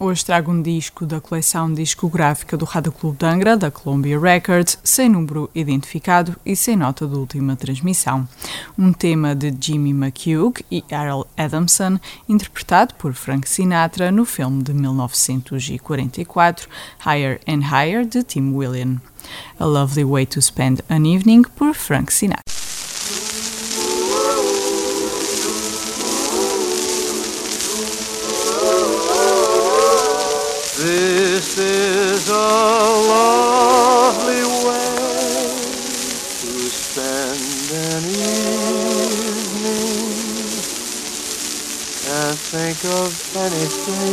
hoje trago um disco da coleção discográfica do Rádio Clube de Angra, da Columbia Records, sem número identificado e sem nota de última transmissão. Um tema de Jimmy McHugh e Errol Adamson, interpretado por Frank Sinatra no filme de 1944 Higher and Higher, de Tim William. A Lovely Way to Spend an Evening, por Frank Sinatra. Spend an evening and think of anything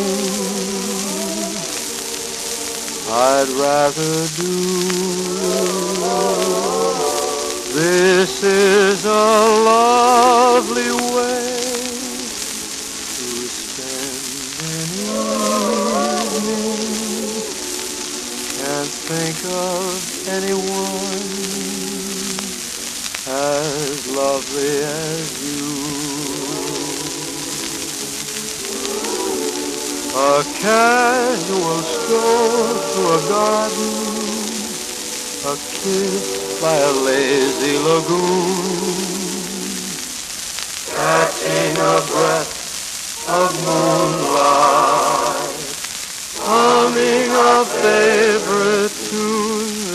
I'd rather do. This is a lovely way to spend an evening and think of anyone as lovely as you. A casual stroll through a garden, a kiss by a lazy lagoon, catching a breath of moonlight, humming a favorite tune.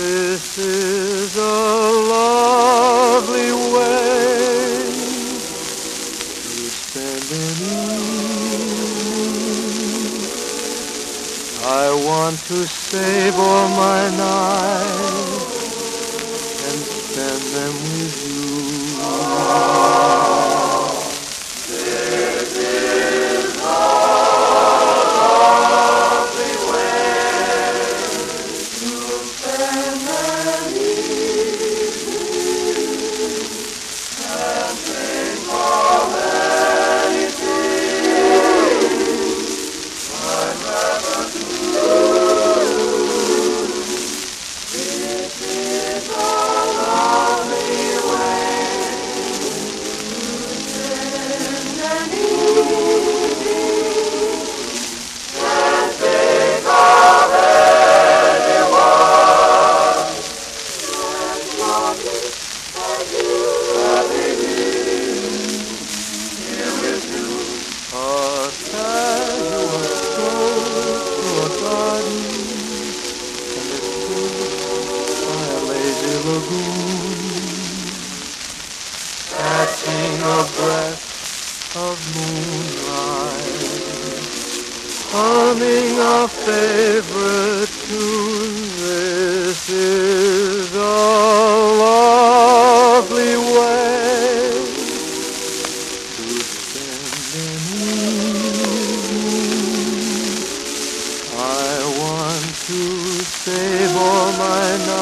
I want to save all my nights and spend them with you. Lagoon, catching a breath of moonlight, humming a favorite tune. This is a lovely way to spend an evening. I want to save all my nights